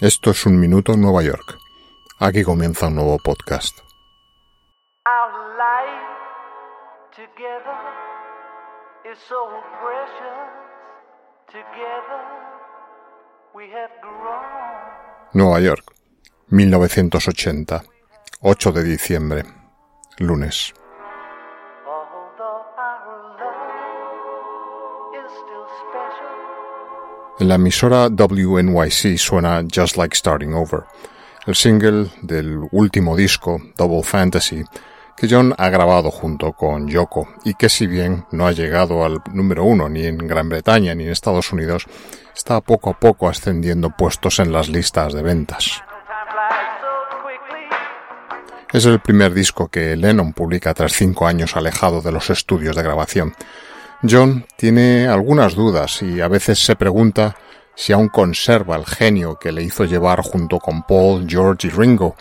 Esto es un minuto en Nueva York. Aquí comienza un nuevo podcast. Nueva York, 1980, 8 de diciembre, lunes. En la emisora WNYC suena Just Like Starting Over, el single del último disco, Double Fantasy, que John ha grabado junto con Yoko y que si bien no ha llegado al número uno ni en Gran Bretaña ni en Estados Unidos, está poco a poco ascendiendo puestos en las listas de ventas. Es el primer disco que Lennon publica tras cinco años alejado de los estudios de grabación. John tiene algunas dudas y a veces se pregunta si aún conserva el genio que le hizo llevar junto con Paul, George y Ringo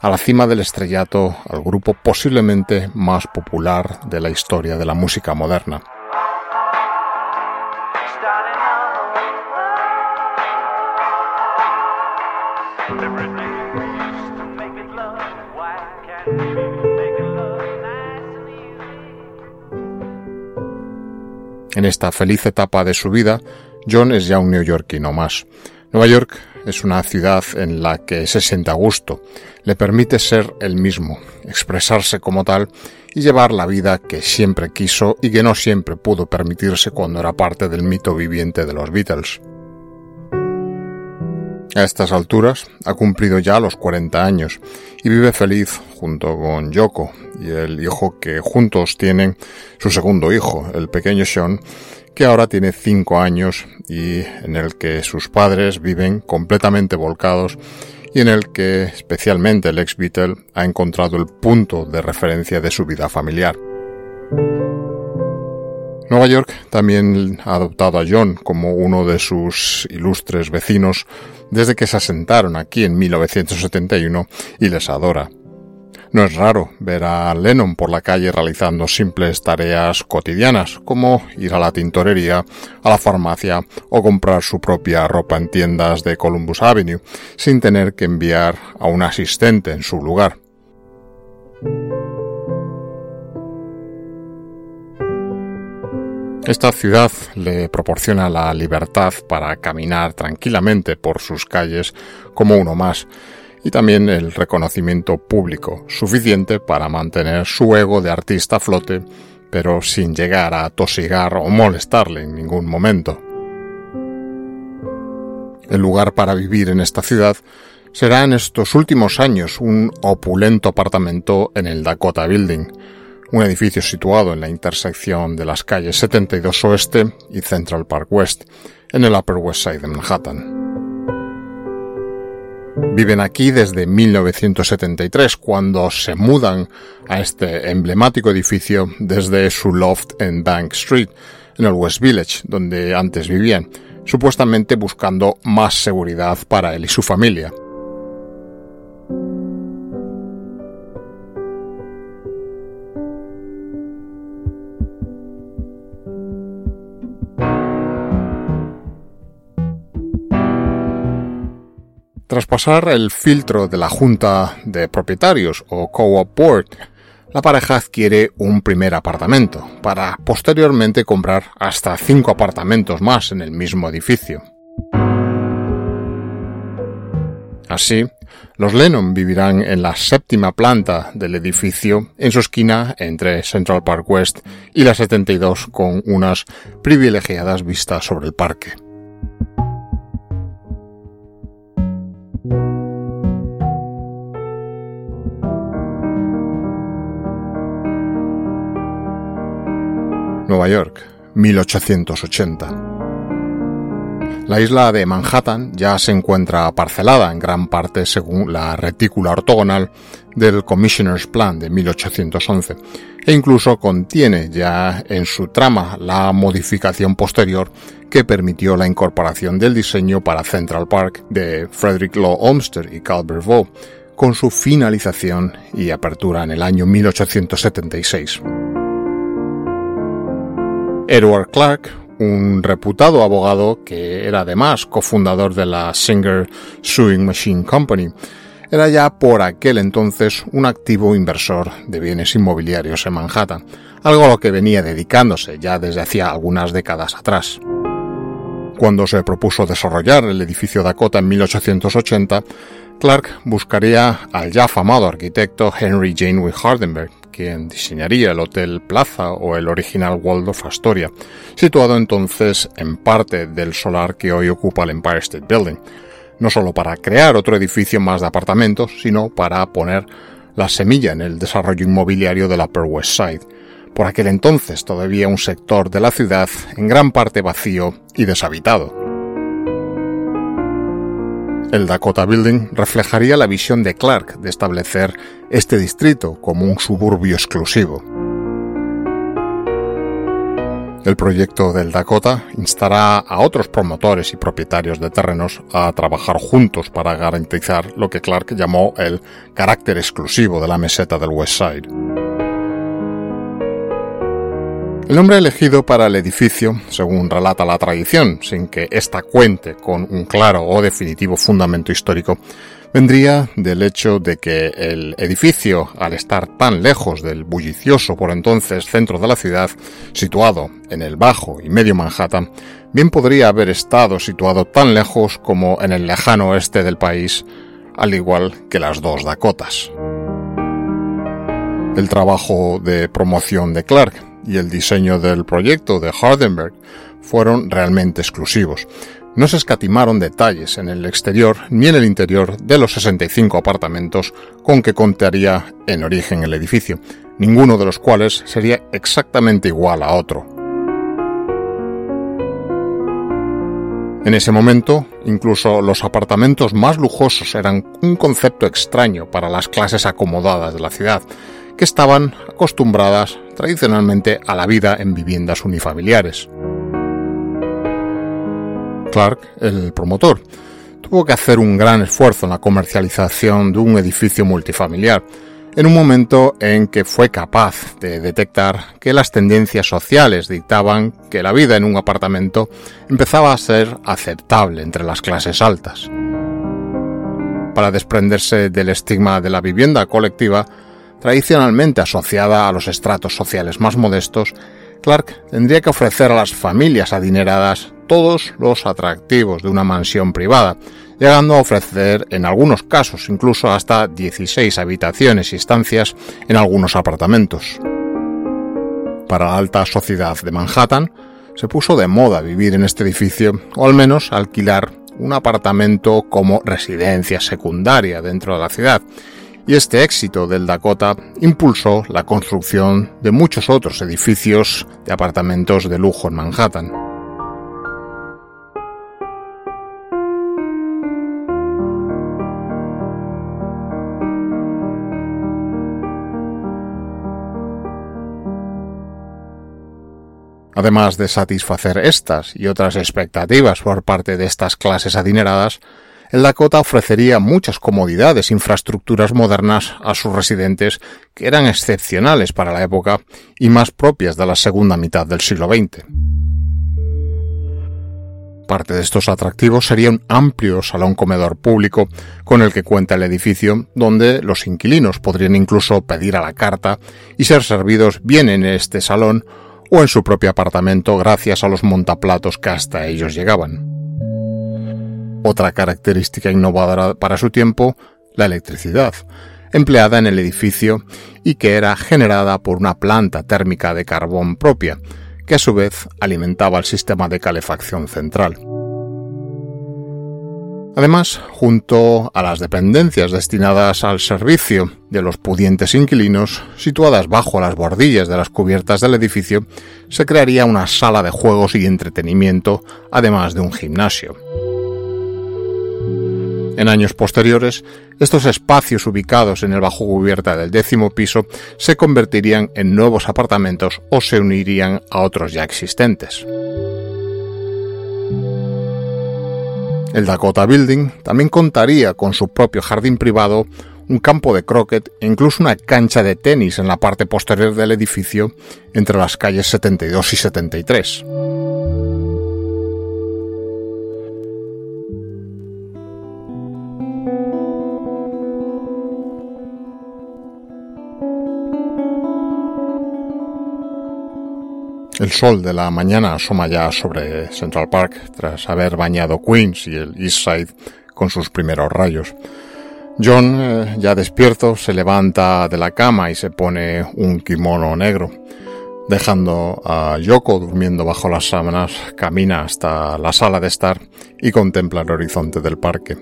a la cima del estrellato al grupo posiblemente más popular de la historia de la música moderna. En esta feliz etapa de su vida, John es ya un neoyorquino más. Nueva York es una ciudad en la que se siente a gusto, le permite ser el mismo, expresarse como tal y llevar la vida que siempre quiso y que no siempre pudo permitirse cuando era parte del mito viviente de los Beatles. A estas alturas ha cumplido ya los 40 años y vive feliz junto con Yoko y el hijo que juntos tienen su segundo hijo, el pequeño Sean, que ahora tiene 5 años y en el que sus padres viven completamente volcados y en el que especialmente el ex Beatle ha encontrado el punto de referencia de su vida familiar. Nueva York también ha adoptado a John como uno de sus ilustres vecinos desde que se asentaron aquí en 1971 y les adora. No es raro ver a Lennon por la calle realizando simples tareas cotidianas como ir a la tintorería, a la farmacia o comprar su propia ropa en tiendas de Columbus Avenue sin tener que enviar a un asistente en su lugar. Esta ciudad le proporciona la libertad para caminar tranquilamente por sus calles como uno más y también el reconocimiento público suficiente para mantener su ego de artista a flote, pero sin llegar a tosigar o molestarle en ningún momento. El lugar para vivir en esta ciudad será en estos últimos años un opulento apartamento en el Dakota Building, un edificio situado en la intersección de las calles 72 Oeste y Central Park West, en el Upper West Side de Manhattan. Viven aquí desde 1973, cuando se mudan a este emblemático edificio desde su loft en Bank Street, en el West Village, donde antes vivían, supuestamente buscando más seguridad para él y su familia. Tras pasar el filtro de la Junta de Propietarios o Co-op Board, la pareja adquiere un primer apartamento, para posteriormente comprar hasta cinco apartamentos más en el mismo edificio. Así, los Lennon vivirán en la séptima planta del edificio, en su esquina entre Central Park West y la 72, con unas privilegiadas vistas sobre el parque. Nueva York, 1880. La isla de Manhattan ya se encuentra parcelada en gran parte según la retícula ortogonal del Commissioner's Plan de 1811 e incluso contiene ya en su trama la modificación posterior que permitió la incorporación del diseño para Central Park de Frederick Law Olmsted y Calvert Vaux, con su finalización y apertura en el año 1876. Edward Clark, un reputado abogado que era además cofundador de la Singer Sewing Machine Company, era ya por aquel entonces un activo inversor de bienes inmobiliarios en Manhattan, algo a lo que venía dedicándose ya desde hacía algunas décadas atrás. Cuando se propuso desarrollar el edificio Dakota en 1880, Clark buscaría al ya famado arquitecto Henry Janeway Hardenberg, quien diseñaría el Hotel Plaza o el original Waldorf Astoria, situado entonces en parte del solar que hoy ocupa el Empire State Building, no solo para crear otro edificio más de apartamentos, sino para poner la semilla en el desarrollo inmobiliario del Upper West Side, por aquel entonces todavía un sector de la ciudad en gran parte vacío y deshabitado. El Dakota Building reflejaría la visión de Clark de establecer este distrito como un suburbio exclusivo. El proyecto del Dakota instará a otros promotores y propietarios de terrenos a trabajar juntos para garantizar lo que Clark llamó el carácter exclusivo de la meseta del West Side. El nombre elegido para el edificio, según relata la tradición, sin que ésta cuente con un claro o definitivo fundamento histórico, vendría del hecho de que el edificio, al estar tan lejos del bullicioso por entonces centro de la ciudad, situado en el Bajo y Medio Manhattan, bien podría haber estado situado tan lejos como en el lejano oeste del país, al igual que las dos Dakotas. El trabajo de promoción de Clark y el diseño del proyecto de Hardenberg fueron realmente exclusivos. No se escatimaron detalles en el exterior ni en el interior de los 65 apartamentos con que contaría en origen el edificio, ninguno de los cuales sería exactamente igual a otro. En ese momento, incluso los apartamentos más lujosos eran un concepto extraño para las clases acomodadas de la ciudad, que estaban acostumbradas tradicionalmente a la vida en viviendas unifamiliares. Clark, el promotor, tuvo que hacer un gran esfuerzo en la comercialización de un edificio multifamiliar, en un momento en que fue capaz de detectar que las tendencias sociales dictaban que la vida en un apartamento empezaba a ser aceptable entre las clases altas. Para desprenderse del estigma de la vivienda colectiva, tradicionalmente asociada a los estratos sociales más modestos, Clark tendría que ofrecer a las familias adineradas todos los atractivos de una mansión privada, llegando a ofrecer en algunos casos incluso hasta 16 habitaciones y estancias en algunos apartamentos. Para la alta sociedad de Manhattan, se puso de moda vivir en este edificio, o al menos alquilar un apartamento como residencia secundaria dentro de la ciudad, y este éxito del Dakota impulsó la construcción de muchos otros edificios de apartamentos de lujo en Manhattan. Además de satisfacer estas y otras expectativas por parte de estas clases adineradas, el Dakota ofrecería muchas comodidades infraestructuras modernas a sus residentes que eran excepcionales para la época y más propias de la segunda mitad del siglo XX. Parte de estos atractivos sería un amplio salón comedor público con el que cuenta el edificio, donde los inquilinos podrían incluso pedir a la carta y ser servidos bien en este salón o en su propio apartamento gracias a los montaplatos que hasta ellos llegaban. Otra característica innovadora para su tiempo, la electricidad, empleada en el edificio y que era generada por una planta térmica de carbón propia, que a su vez alimentaba el sistema de calefacción central. Además, junto a las dependencias destinadas al servicio de los pudientes inquilinos, situadas bajo las bordillas de las cubiertas del edificio, se crearía una sala de juegos y entretenimiento, además de un gimnasio. En años posteriores, estos espacios ubicados en el bajo cubierta del décimo piso se convertirían en nuevos apartamentos o se unirían a otros ya existentes. El Dakota Building también contaría con su propio jardín privado, un campo de croquet e incluso una cancha de tenis en la parte posterior del edificio entre las calles 72 y 73. El sol de la mañana asoma ya sobre Central Park tras haber bañado Queens y el East Side con sus primeros rayos. John, eh, ya despierto, se levanta de la cama y se pone un kimono negro. Dejando a Yoko durmiendo bajo las sábanas, camina hasta la sala de estar y contempla el horizonte del parque.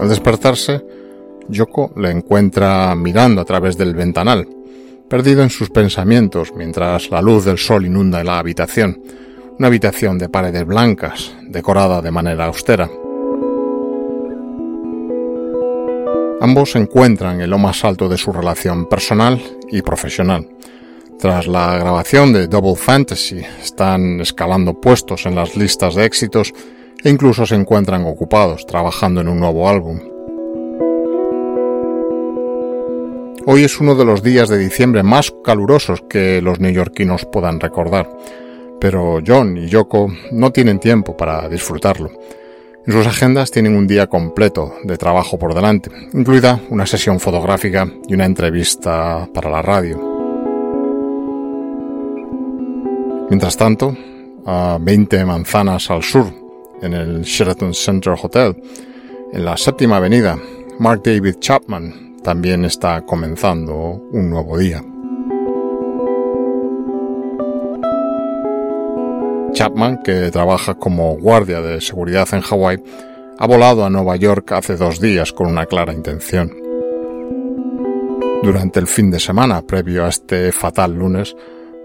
Al despertarse, Yoko le encuentra mirando a través del ventanal, perdido en sus pensamientos mientras la luz del sol inunda la habitación, una habitación de paredes blancas, decorada de manera austera. Ambos encuentran en lo más alto de su relación personal y profesional. Tras la grabación de Double Fantasy, están escalando puestos en las listas de éxitos e incluso se encuentran ocupados trabajando en un nuevo álbum. Hoy es uno de los días de diciembre más calurosos que los neoyorquinos puedan recordar, pero John y Yoko no tienen tiempo para disfrutarlo. En sus agendas tienen un día completo de trabajo por delante, incluida una sesión fotográfica y una entrevista para la radio. Mientras tanto, a 20 manzanas al sur, en el Sheraton Center Hotel, en la séptima avenida, Mark David Chapman también está comenzando un nuevo día. Chapman, que trabaja como guardia de seguridad en Hawái, ha volado a Nueva York hace dos días con una clara intención. Durante el fin de semana previo a este fatal lunes,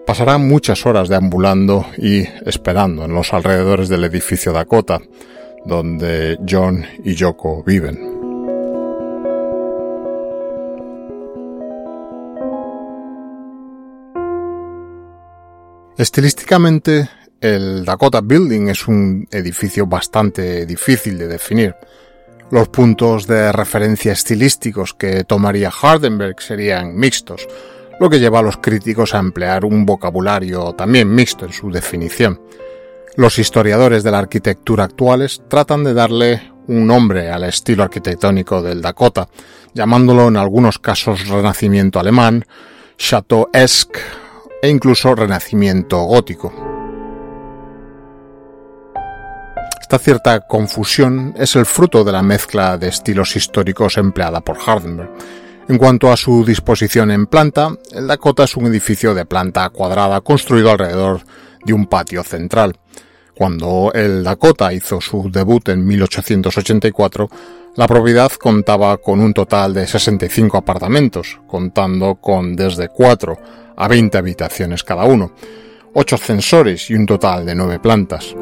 pasará muchas horas deambulando y esperando en los alrededores del edificio Dakota, donde John y Yoko viven. Estilísticamente, el Dakota Building es un edificio bastante difícil de definir. Los puntos de referencia estilísticos que tomaría Hardenberg serían mixtos, lo que lleva a los críticos a emplear un vocabulario también mixto en su definición. Los historiadores de la arquitectura actuales tratan de darle un nombre al estilo arquitectónico del Dakota, llamándolo en algunos casos renacimiento alemán, chateau-esque e incluso renacimiento gótico. Esta cierta confusión es el fruto de la mezcla de estilos históricos empleada por Hardenberg. En cuanto a su disposición en planta, el Dakota es un edificio de planta cuadrada construido alrededor de un patio central. Cuando el Dakota hizo su debut en 1884, la propiedad contaba con un total de 65 apartamentos, contando con desde 4 a 20 habitaciones cada uno, 8 ascensores y un total de 9 plantas.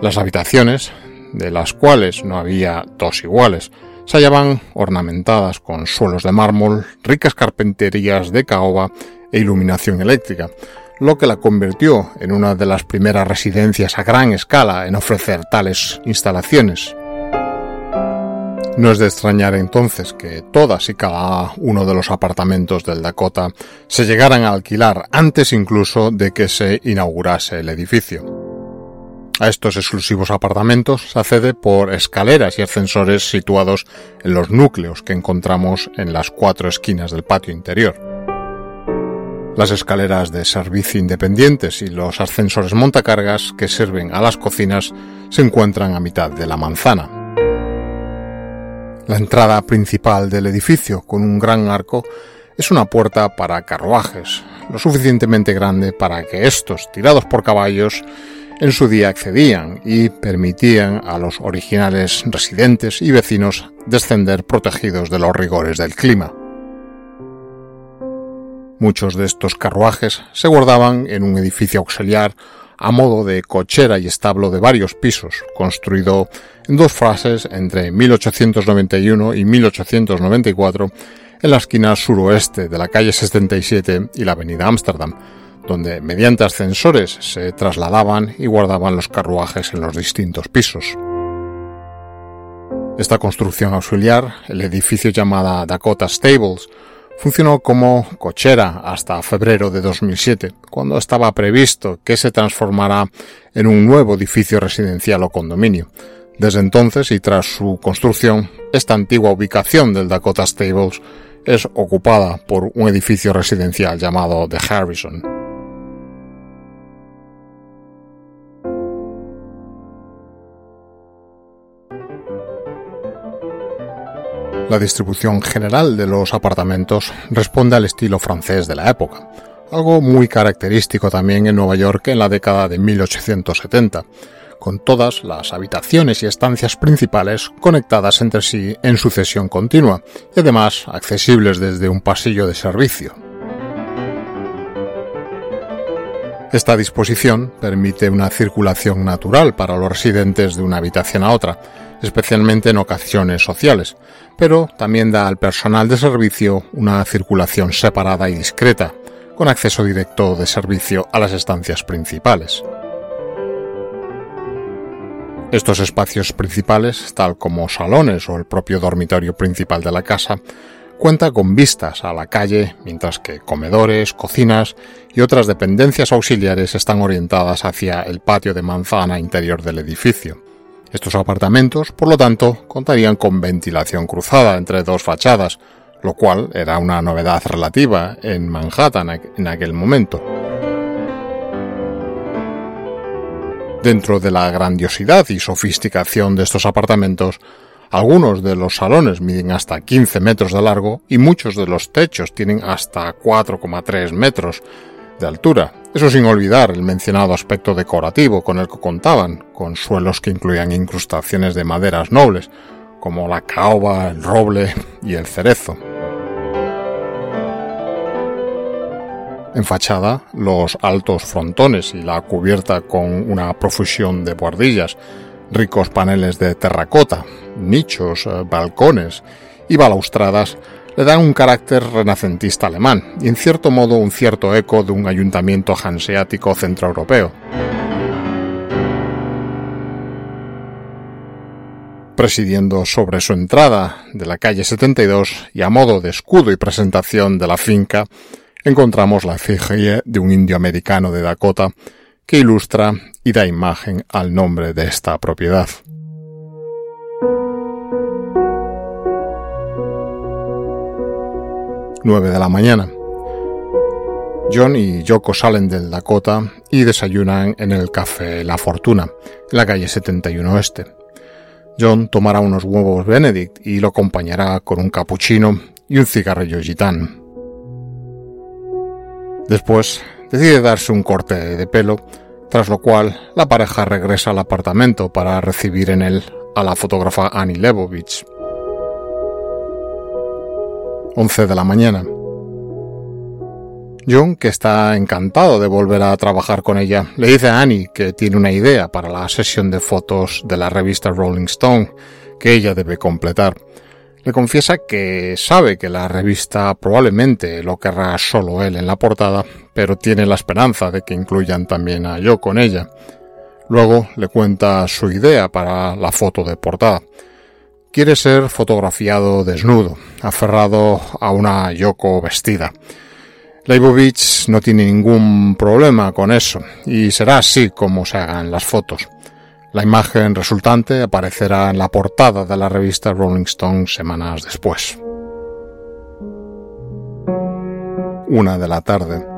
Las habitaciones, de las cuales no había dos iguales, se hallaban ornamentadas con suelos de mármol, ricas carpinterías de caoba e iluminación eléctrica, lo que la convirtió en una de las primeras residencias a gran escala en ofrecer tales instalaciones. No es de extrañar entonces que todas y cada uno de los apartamentos del Dakota se llegaran a alquilar antes incluso de que se inaugurase el edificio. A estos exclusivos apartamentos se accede por escaleras y ascensores situados en los núcleos que encontramos en las cuatro esquinas del patio interior. Las escaleras de servicio independientes y los ascensores montacargas que sirven a las cocinas se encuentran a mitad de la manzana. La entrada principal del edificio, con un gran arco, es una puerta para carruajes, lo suficientemente grande para que estos, tirados por caballos, en su día accedían y permitían a los originales residentes y vecinos descender protegidos de los rigores del clima. Muchos de estos carruajes se guardaban en un edificio auxiliar a modo de cochera y establo de varios pisos, construido en dos fases entre 1891 y 1894 en la esquina suroeste de la calle 77 y la avenida Ámsterdam, donde mediante ascensores se trasladaban y guardaban los carruajes en los distintos pisos. Esta construcción auxiliar, el edificio llamada Dakota Stables, funcionó como cochera hasta febrero de 2007, cuando estaba previsto que se transformara en un nuevo edificio residencial o condominio. Desde entonces y tras su construcción, esta antigua ubicación del Dakota Stables es ocupada por un edificio residencial llamado The Harrison. La distribución general de los apartamentos responde al estilo francés de la época, algo muy característico también en Nueva York en la década de 1870, con todas las habitaciones y estancias principales conectadas entre sí en sucesión continua y además accesibles desde un pasillo de servicio. Esta disposición permite una circulación natural para los residentes de una habitación a otra, especialmente en ocasiones sociales, pero también da al personal de servicio una circulación separada y discreta, con acceso directo de servicio a las estancias principales. Estos espacios principales, tal como salones o el propio dormitorio principal de la casa, cuenta con vistas a la calle, mientras que comedores, cocinas y otras dependencias auxiliares están orientadas hacia el patio de manzana interior del edificio. Estos apartamentos, por lo tanto, contarían con ventilación cruzada entre dos fachadas, lo cual era una novedad relativa en Manhattan en aquel momento. Dentro de la grandiosidad y sofisticación de estos apartamentos, algunos de los salones miden hasta 15 metros de largo y muchos de los techos tienen hasta 4,3 metros, de altura. Eso sin olvidar el mencionado aspecto decorativo con el que contaban, con suelos que incluían incrustaciones de maderas nobles, como la caoba, el roble y el cerezo. En fachada, los altos frontones y la cubierta con una profusión de buhardillas, ricos paneles de terracota, nichos, eh, balcones y balaustradas le dan un carácter renacentista alemán y en cierto modo un cierto eco de un ayuntamiento hanseático centroeuropeo. Presidiendo sobre su entrada de la calle 72 y a modo de escudo y presentación de la finca, encontramos la efigie de un indio americano de Dakota que ilustra y da imagen al nombre de esta propiedad. 9 de la mañana. John y Yoko salen del Dakota y desayunan en el café La Fortuna, en la calle 71 Oeste. John tomará unos huevos Benedict y lo acompañará con un cappuccino y un cigarrillo gitán. Después decide darse un corte de pelo, tras lo cual la pareja regresa al apartamento para recibir en él a la fotógrafa Annie Lebovich. 11 de la mañana. John, que está encantado de volver a trabajar con ella, le dice a Annie que tiene una idea para la sesión de fotos de la revista Rolling Stone que ella debe completar. Le confiesa que sabe que la revista probablemente lo querrá solo él en la portada, pero tiene la esperanza de que incluyan también a yo con ella. Luego le cuenta su idea para la foto de portada quiere ser fotografiado desnudo, aferrado a una Yoko vestida. Leibovitz no tiene ningún problema con eso, y será así como se hagan las fotos. La imagen resultante aparecerá en la portada de la revista Rolling Stone semanas después. Una de la tarde.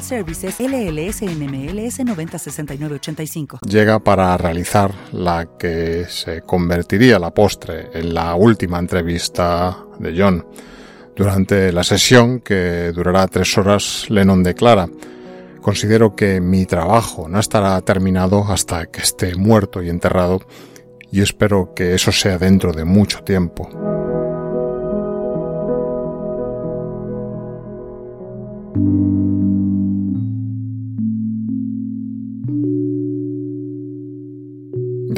Services LLS NMLS 906985. llega para realizar la que se convertiría la postre en la última entrevista de John. Durante la sesión, que durará tres horas, Lennon declara, considero que mi trabajo no estará terminado hasta que esté muerto y enterrado, y espero que eso sea dentro de mucho tiempo.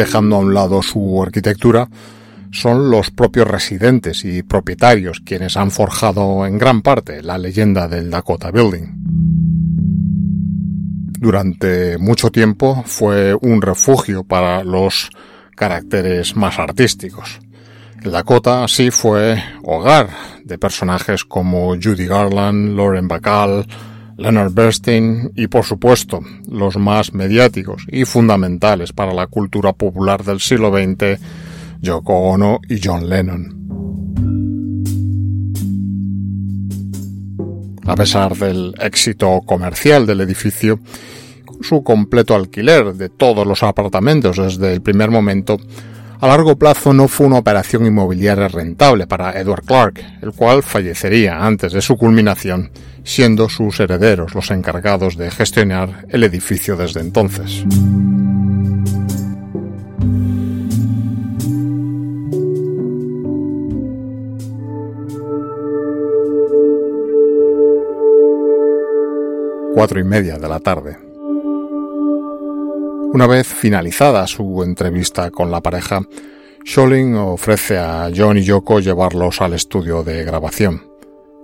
Dejando a un lado su arquitectura, son los propios residentes y propietarios quienes han forjado en gran parte la leyenda del Dakota Building. Durante mucho tiempo fue un refugio para los caracteres más artísticos. El Dakota así fue hogar de personajes como Judy Garland, Lauren Bacall, Leonard Bernstein y por supuesto los más mediáticos y fundamentales para la cultura popular del siglo XX, Yoko Ono y John Lennon. A pesar del éxito comercial del edificio, su completo alquiler de todos los apartamentos desde el primer momento, a largo plazo no fue una operación inmobiliaria rentable para Edward Clark, el cual fallecería antes de su culminación, siendo sus herederos los encargados de gestionar el edificio desde entonces. Cuatro y media de la tarde. Una vez finalizada su entrevista con la pareja, Scholling ofrece a John y Yoko llevarlos al estudio de grabación.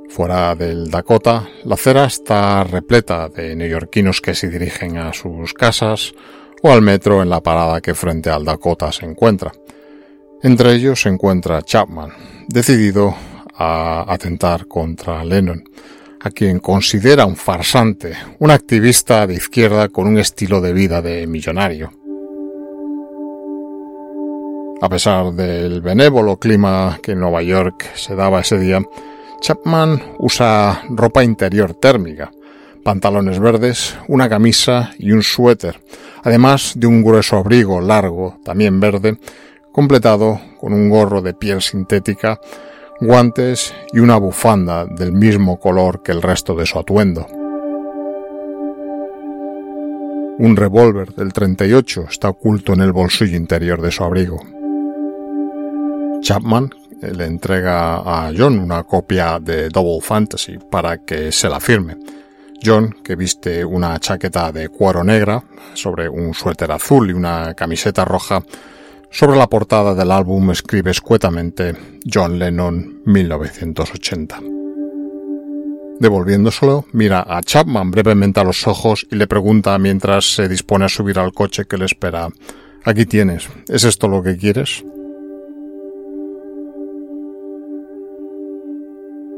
Fuera del Dakota, la acera está repleta de neoyorquinos que se dirigen a sus casas o al metro en la parada que frente al Dakota se encuentra. Entre ellos se encuentra Chapman, decidido a atentar contra Lennon, a quien considera un farsante, un activista de izquierda con un estilo de vida de millonario. A pesar del benévolo clima que en Nueva York se daba ese día, Chapman usa ropa interior térmica, pantalones verdes, una camisa y un suéter, además de un grueso abrigo largo, también verde, completado con un gorro de piel sintética, guantes y una bufanda del mismo color que el resto de su atuendo. Un revólver del 38 está oculto en el bolsillo interior de su abrigo. Chapman le entrega a John una copia de Double Fantasy para que se la firme. John, que viste una chaqueta de cuero negra sobre un suéter azul y una camiseta roja, sobre la portada del álbum escribe escuetamente John Lennon 1980. Devolviéndoselo, mira a Chapman brevemente a los ojos y le pregunta mientras se dispone a subir al coche que le espera. Aquí tienes. ¿Es esto lo que quieres?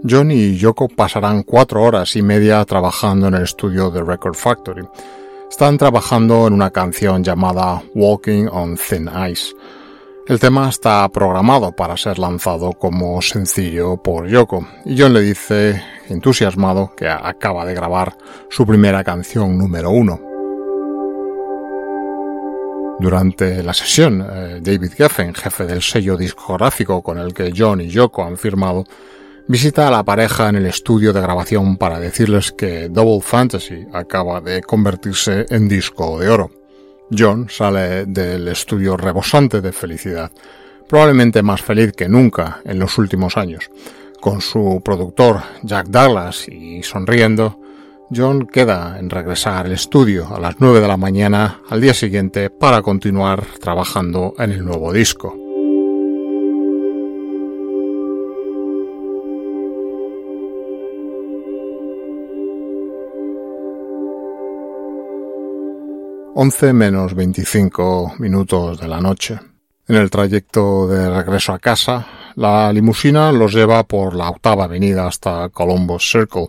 John y Yoko pasarán cuatro horas y media trabajando en el estudio de Record Factory. Están trabajando en una canción llamada Walking on Thin Ice. El tema está programado para ser lanzado como sencillo por Yoko, y John le dice, entusiasmado, que acaba de grabar su primera canción número uno. Durante la sesión, eh, David Geffen, jefe del sello discográfico con el que John y Yoko han firmado, visita a la pareja en el estudio de grabación para decirles que Double Fantasy acaba de convertirse en disco de oro. John sale del estudio rebosante de felicidad, probablemente más feliz que nunca en los últimos años. Con su productor Jack Douglas y sonriendo, John queda en regresar al estudio a las 9 de la mañana al día siguiente para continuar trabajando en el nuevo disco. 11 menos 25 minutos de la noche. En el trayecto de regreso a casa, la limusina los lleva por la octava avenida hasta Columbus Circle.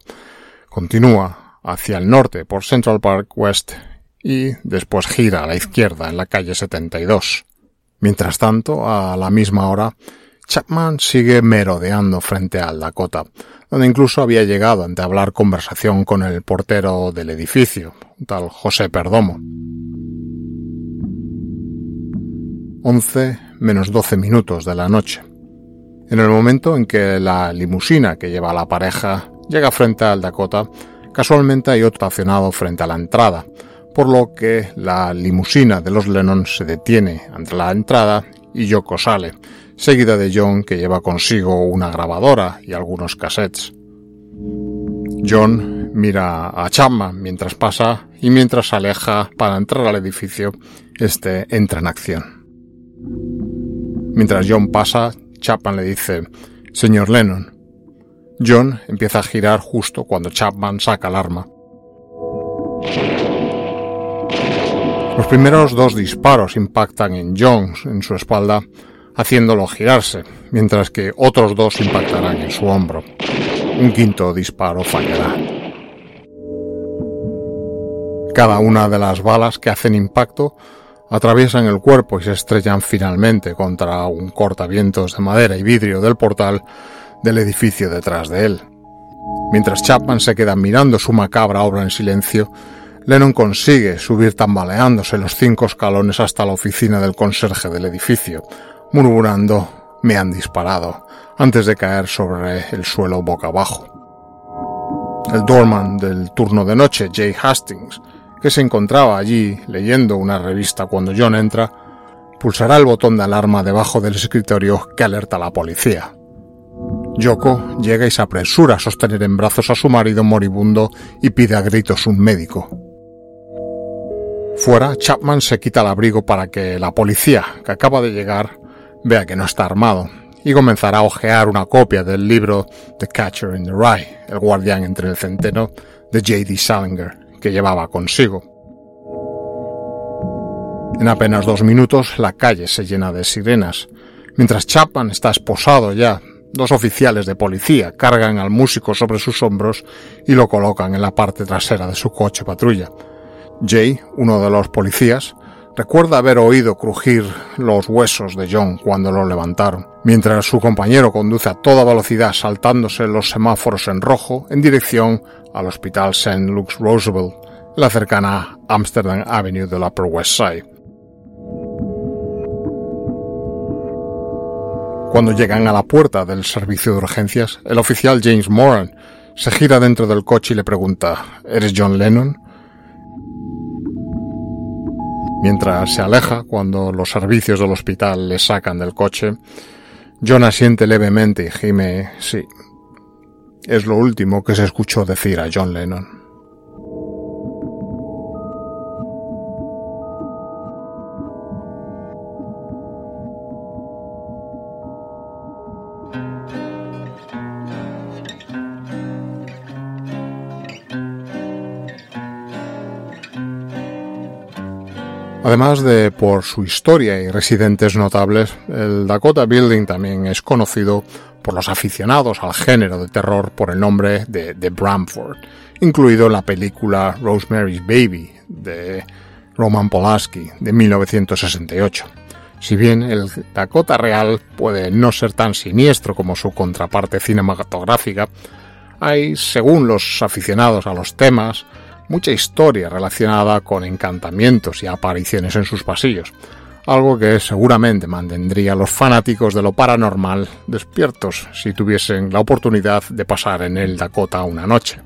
Continúa hacia el norte por Central Park West y después gira a la izquierda en la calle 72. Mientras tanto, a la misma hora, Chapman sigue merodeando frente al Dakota, donde incluso había llegado a entablar conversación con el portero del edificio, tal José Perdomo. 11 menos 12 minutos de la noche. En el momento en que la limusina que lleva a la pareja llega frente al Dakota, casualmente hay otro estacionado frente a la entrada, por lo que la limusina de los Lennon se detiene ante la entrada y Yoko sale, seguida de John que lleva consigo una grabadora y algunos cassettes. John mira a Chapman mientras pasa y mientras se aleja para entrar al edificio, este entra en acción. Mientras John pasa, Chapman le dice, Señor Lennon. John empieza a girar justo cuando Chapman saca el arma. Los primeros dos disparos impactan en John en su espalda, haciéndolo girarse, mientras que otros dos impactarán en su hombro. Un quinto disparo fallará. Cada una de las balas que hacen impacto atraviesan el cuerpo y se estrellan finalmente contra un cortavientos de madera y vidrio del portal del edificio detrás de él. Mientras Chapman se queda mirando su macabra obra en silencio, Lennon consigue subir tambaleándose los cinco escalones hasta la oficina del conserje del edificio, murmurando me han disparado, antes de caer sobre el suelo boca abajo. El doorman del turno de noche, Jay Hastings, que se encontraba allí leyendo una revista cuando John entra, pulsará el botón de alarma debajo del escritorio que alerta a la policía. Yoko llega y se apresura a sostener en brazos a su marido moribundo y pide a gritos un médico. Fuera, Chapman se quita el abrigo para que la policía, que acaba de llegar, vea que no está armado y comenzará a hojear una copia del libro The Catcher in the Rye, el guardián entre el centeno, de J.D. Salinger que llevaba consigo. En apenas dos minutos la calle se llena de sirenas. Mientras Chapman está esposado ya, dos oficiales de policía cargan al músico sobre sus hombros y lo colocan en la parte trasera de su coche patrulla. Jay, uno de los policías, recuerda haber oído crujir los huesos de John cuando lo levantaron, mientras su compañero conduce a toda velocidad saltándose los semáforos en rojo en dirección al Hospital St. Luke's Roosevelt, la cercana Amsterdam Avenue del Upper West Side. Cuando llegan a la puerta del servicio de urgencias, el oficial James Moran se gira dentro del coche y le pregunta ¿Eres John Lennon? Mientras se aleja, cuando los servicios del hospital le sacan del coche, John asiente levemente y gime sí, es lo último que se escuchó decir a John Lennon. Además de por su historia y residentes notables, el Dakota Building también es conocido por los aficionados al género de terror por el nombre de, de Bramford, incluido la película Rosemary's Baby de Roman Polanski de 1968. Si bien el Dakota real puede no ser tan siniestro como su contraparte cinematográfica, hay, según los aficionados a los temas, mucha historia relacionada con encantamientos y apariciones en sus pasillos, algo que seguramente mantendría a los fanáticos de lo paranormal despiertos si tuviesen la oportunidad de pasar en el Dakota una noche.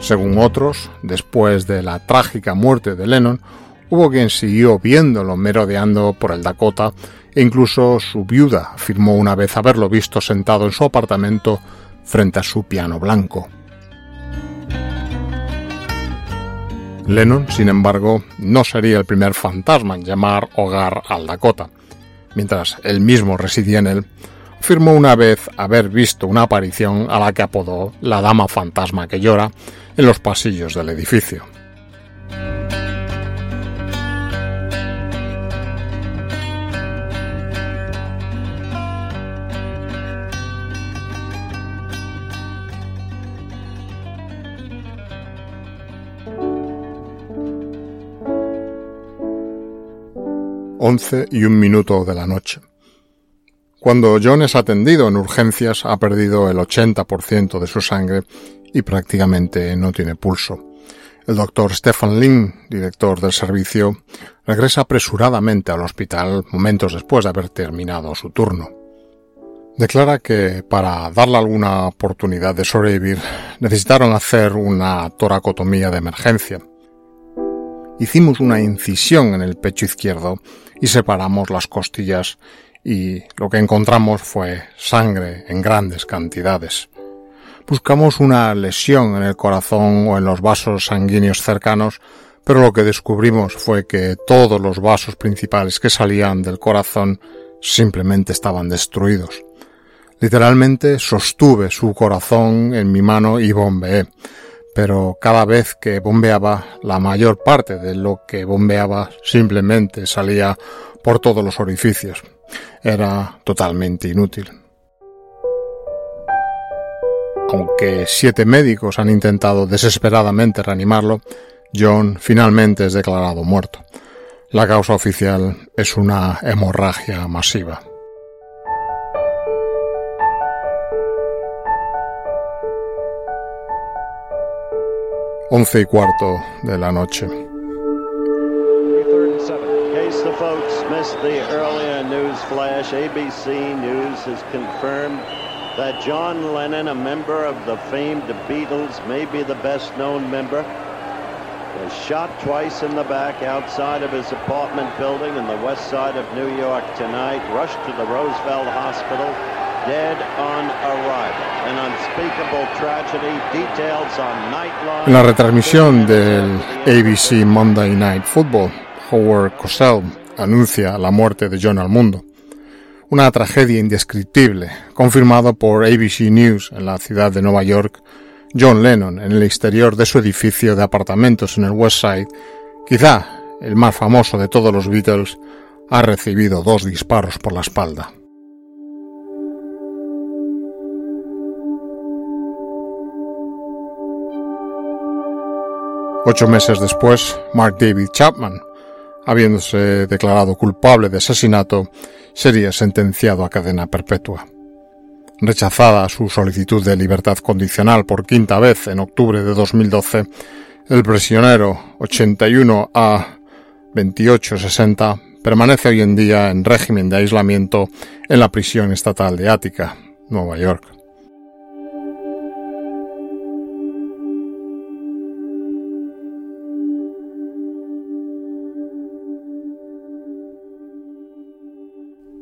Según otros, después de la trágica muerte de Lennon, hubo quien siguió viéndolo merodeando por el Dakota e incluso su viuda afirmó una vez haberlo visto sentado en su apartamento frente a su piano blanco. Lennon, sin embargo, no sería el primer fantasma en llamar hogar al Dakota. Mientras él mismo residía en él, afirmó una vez haber visto una aparición a la que apodó la Dama Fantasma que llora en los pasillos del edificio. Once y un minuto de la noche. Cuando John es atendido en urgencias ha perdido el 80% de su sangre y prácticamente no tiene pulso. El doctor Stefan Lin, director del servicio, regresa apresuradamente al hospital momentos después de haber terminado su turno. Declara que para darle alguna oportunidad de sobrevivir necesitaron hacer una toracotomía de emergencia. Hicimos una incisión en el pecho izquierdo y separamos las costillas y lo que encontramos fue sangre en grandes cantidades. Buscamos una lesión en el corazón o en los vasos sanguíneos cercanos, pero lo que descubrimos fue que todos los vasos principales que salían del corazón simplemente estaban destruidos. Literalmente sostuve su corazón en mi mano y bombeé, pero cada vez que bombeaba, la mayor parte de lo que bombeaba simplemente salía por todos los orificios. Era totalmente inútil. Aunque siete médicos han intentado desesperadamente reanimarlo, John finalmente es declarado muerto. La causa oficial es una hemorragia masiva. Once y cuarto de la noche. Third. In case the folks missed the earlier news flash, ABC News has confirmed that John Lennon, a member of the famed Beatles, maybe the best known member, was shot twice in the back outside of his apartment building in the west side of New York tonight, rushed to the Roosevelt Hospital, En la retransmisión del ABC Monday Night Football, Howard Cosell anuncia la muerte de John al mundo. Una tragedia indescriptible, confirmado por ABC News en la ciudad de Nueva York. John Lennon, en el exterior de su edificio de apartamentos en el West Side, quizá el más famoso de todos los Beatles, ha recibido dos disparos por la espalda. Ocho meses después, Mark David Chapman, habiéndose declarado culpable de asesinato, sería sentenciado a cadena perpetua. Rechazada su solicitud de libertad condicional por quinta vez en octubre de 2012, el prisionero 81A2860 permanece hoy en día en régimen de aislamiento en la prisión estatal de Ática, Nueva York.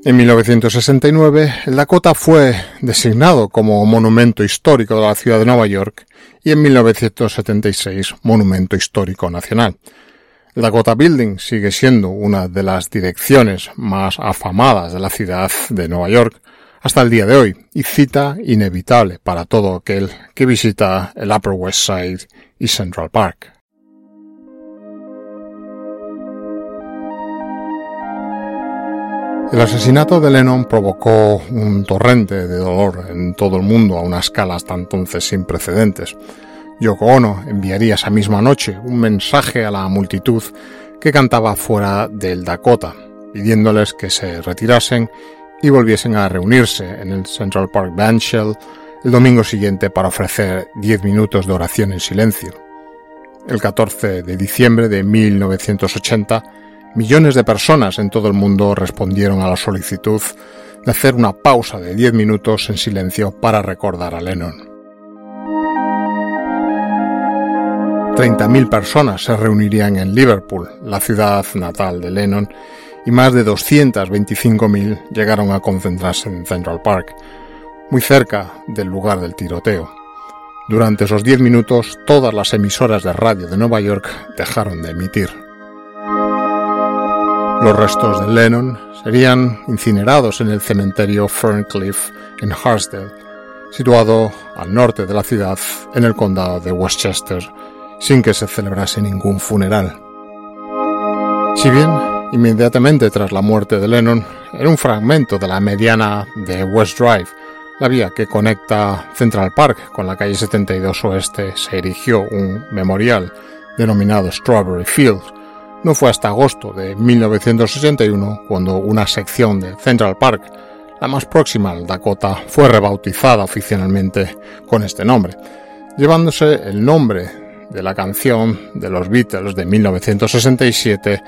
En 1969, el Dakota fue designado como Monumento Histórico de la ciudad de Nueva York y en 1976 Monumento Histórico Nacional. El Dakota Building sigue siendo una de las direcciones más afamadas de la ciudad de Nueva York hasta el día de hoy y cita inevitable para todo aquel que visita el Upper West Side y Central Park. El asesinato de Lennon provocó un torrente de dolor en todo el mundo a una escala hasta entonces sin precedentes. Yoko Ono enviaría esa misma noche un mensaje a la multitud que cantaba fuera del Dakota, pidiéndoles que se retirasen y volviesen a reunirse en el Central Park Bandshell el domingo siguiente para ofrecer 10 minutos de oración en silencio. El 14 de diciembre de 1980, millones de personas en todo el mundo respondieron a la solicitud de hacer una pausa de 10 minutos en silencio para recordar a Lennon. 30.000 personas se reunirían en Liverpool, la ciudad natal de Lennon, y más de 225.000 llegaron a concentrarse en Central Park, muy cerca del lugar del tiroteo. Durante esos 10 minutos, todas las emisoras de radio de Nueva York dejaron de emitir. Los restos de Lennon serían incinerados en el cementerio Ferncliff en Harsdale, situado al norte de la ciudad en el condado de Westchester, sin que se celebrase ningún funeral. Si bien, inmediatamente tras la muerte de Lennon, en un fragmento de la mediana de West Drive, la vía que conecta Central Park con la calle 72 Oeste, se erigió un memorial denominado Strawberry Field. No fue hasta agosto de 1961 cuando una sección de Central Park, la más próxima al Dakota, fue rebautizada oficialmente con este nombre, llevándose el nombre de la canción de los Beatles de 1967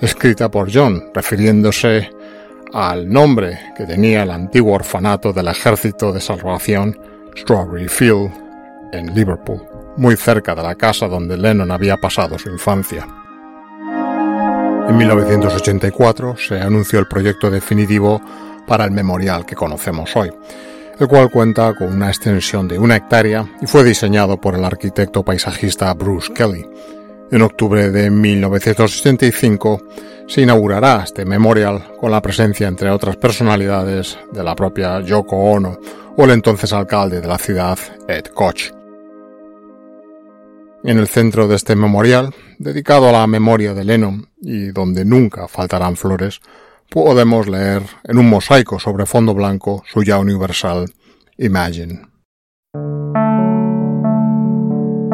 escrita por John, refiriéndose al nombre que tenía el antiguo orfanato del Ejército de Salvación Strawberry Field en Liverpool, muy cerca de la casa donde Lennon había pasado su infancia. En 1984 se anunció el proyecto definitivo para el memorial que conocemos hoy, el cual cuenta con una extensión de una hectárea y fue diseñado por el arquitecto paisajista Bruce Kelly. En octubre de 1965 se inaugurará este memorial con la presencia, entre otras personalidades, de la propia Yoko Ono o el entonces alcalde de la ciudad, Ed Koch. En el centro de este memorial, dedicado a la memoria de Lennon y donde nunca faltarán flores, podemos leer en un mosaico sobre fondo blanco su ya universal Imagine.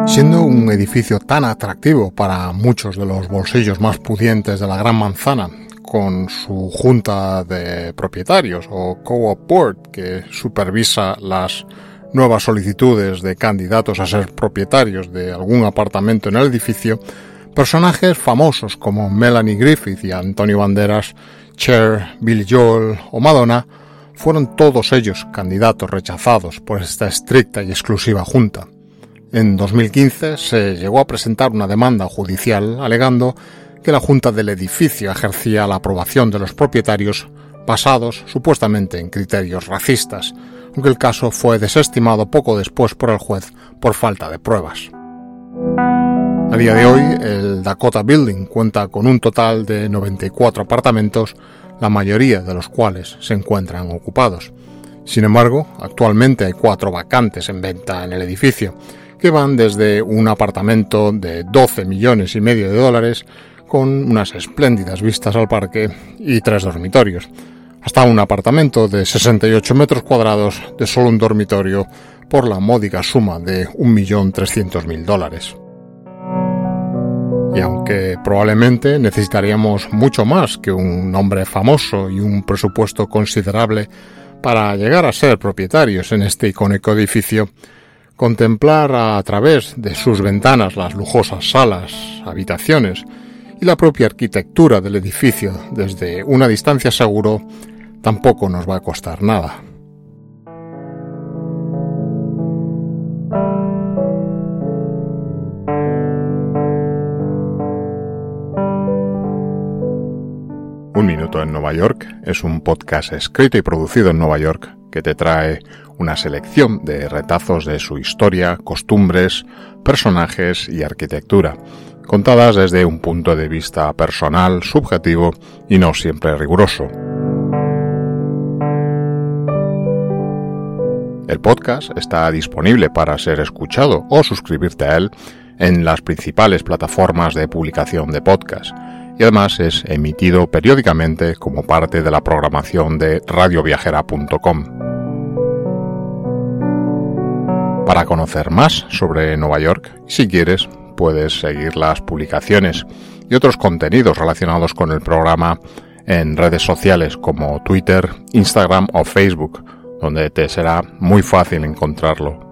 Siendo un edificio tan atractivo para muchos de los bolsillos más pudientes de la Gran Manzana, con su junta de propietarios o co-op board que supervisa las nuevas solicitudes de candidatos a ser propietarios de algún apartamento en el edificio, personajes famosos como Melanie Griffith y Antonio Banderas, Cher, Billy Joel o Madonna fueron todos ellos candidatos rechazados por esta estricta y exclusiva junta. En 2015 se llegó a presentar una demanda judicial alegando que la Junta del edificio ejercía la aprobación de los propietarios basados supuestamente en criterios racistas, aunque el caso fue desestimado poco después por el juez por falta de pruebas. A día de hoy, el Dakota Building cuenta con un total de 94 apartamentos, la mayoría de los cuales se encuentran ocupados. Sin embargo, actualmente hay cuatro vacantes en venta en el edificio, que van desde un apartamento de 12 millones y medio de dólares con unas espléndidas vistas al parque y tres dormitorios, hasta un apartamento de 68 metros cuadrados de solo un dormitorio por la módica suma de 1.300.000 dólares. Y aunque probablemente necesitaríamos mucho más que un nombre famoso y un presupuesto considerable para llegar a ser propietarios en este icónico edificio, contemplar a través de sus ventanas las lujosas salas, habitaciones y la propia arquitectura del edificio desde una distancia seguro tampoco nos va a costar nada. Un Minuto en Nueva York es un podcast escrito y producido en Nueva York que te trae una selección de retazos de su historia, costumbres, personajes y arquitectura, contadas desde un punto de vista personal, subjetivo y no siempre riguroso. El podcast está disponible para ser escuchado o suscribirte a él en las principales plataformas de publicación de podcast y además es emitido periódicamente como parte de la programación de radioviajera.com. Para conocer más sobre Nueva York, si quieres, puedes seguir las publicaciones y otros contenidos relacionados con el programa en redes sociales como Twitter, Instagram o Facebook, donde te será muy fácil encontrarlo.